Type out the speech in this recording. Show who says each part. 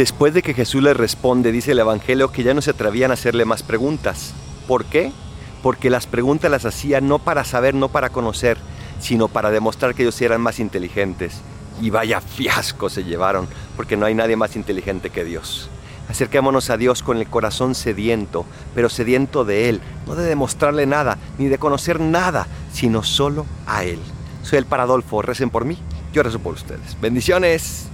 Speaker 1: Después de que Jesús les responde, dice el Evangelio que ya no se atrevían a hacerle más preguntas. ¿Por qué? Porque las preguntas las hacía no para saber, no para conocer, sino para demostrar que ellos eran más inteligentes. Y vaya fiasco se llevaron, porque no hay nadie más inteligente que Dios. Acerquémonos a Dios con el corazón sediento, pero sediento de Él, no de demostrarle nada, ni de conocer nada, sino solo a Él. Soy el Paradolfo, recen por mí, yo rezo por ustedes. Bendiciones.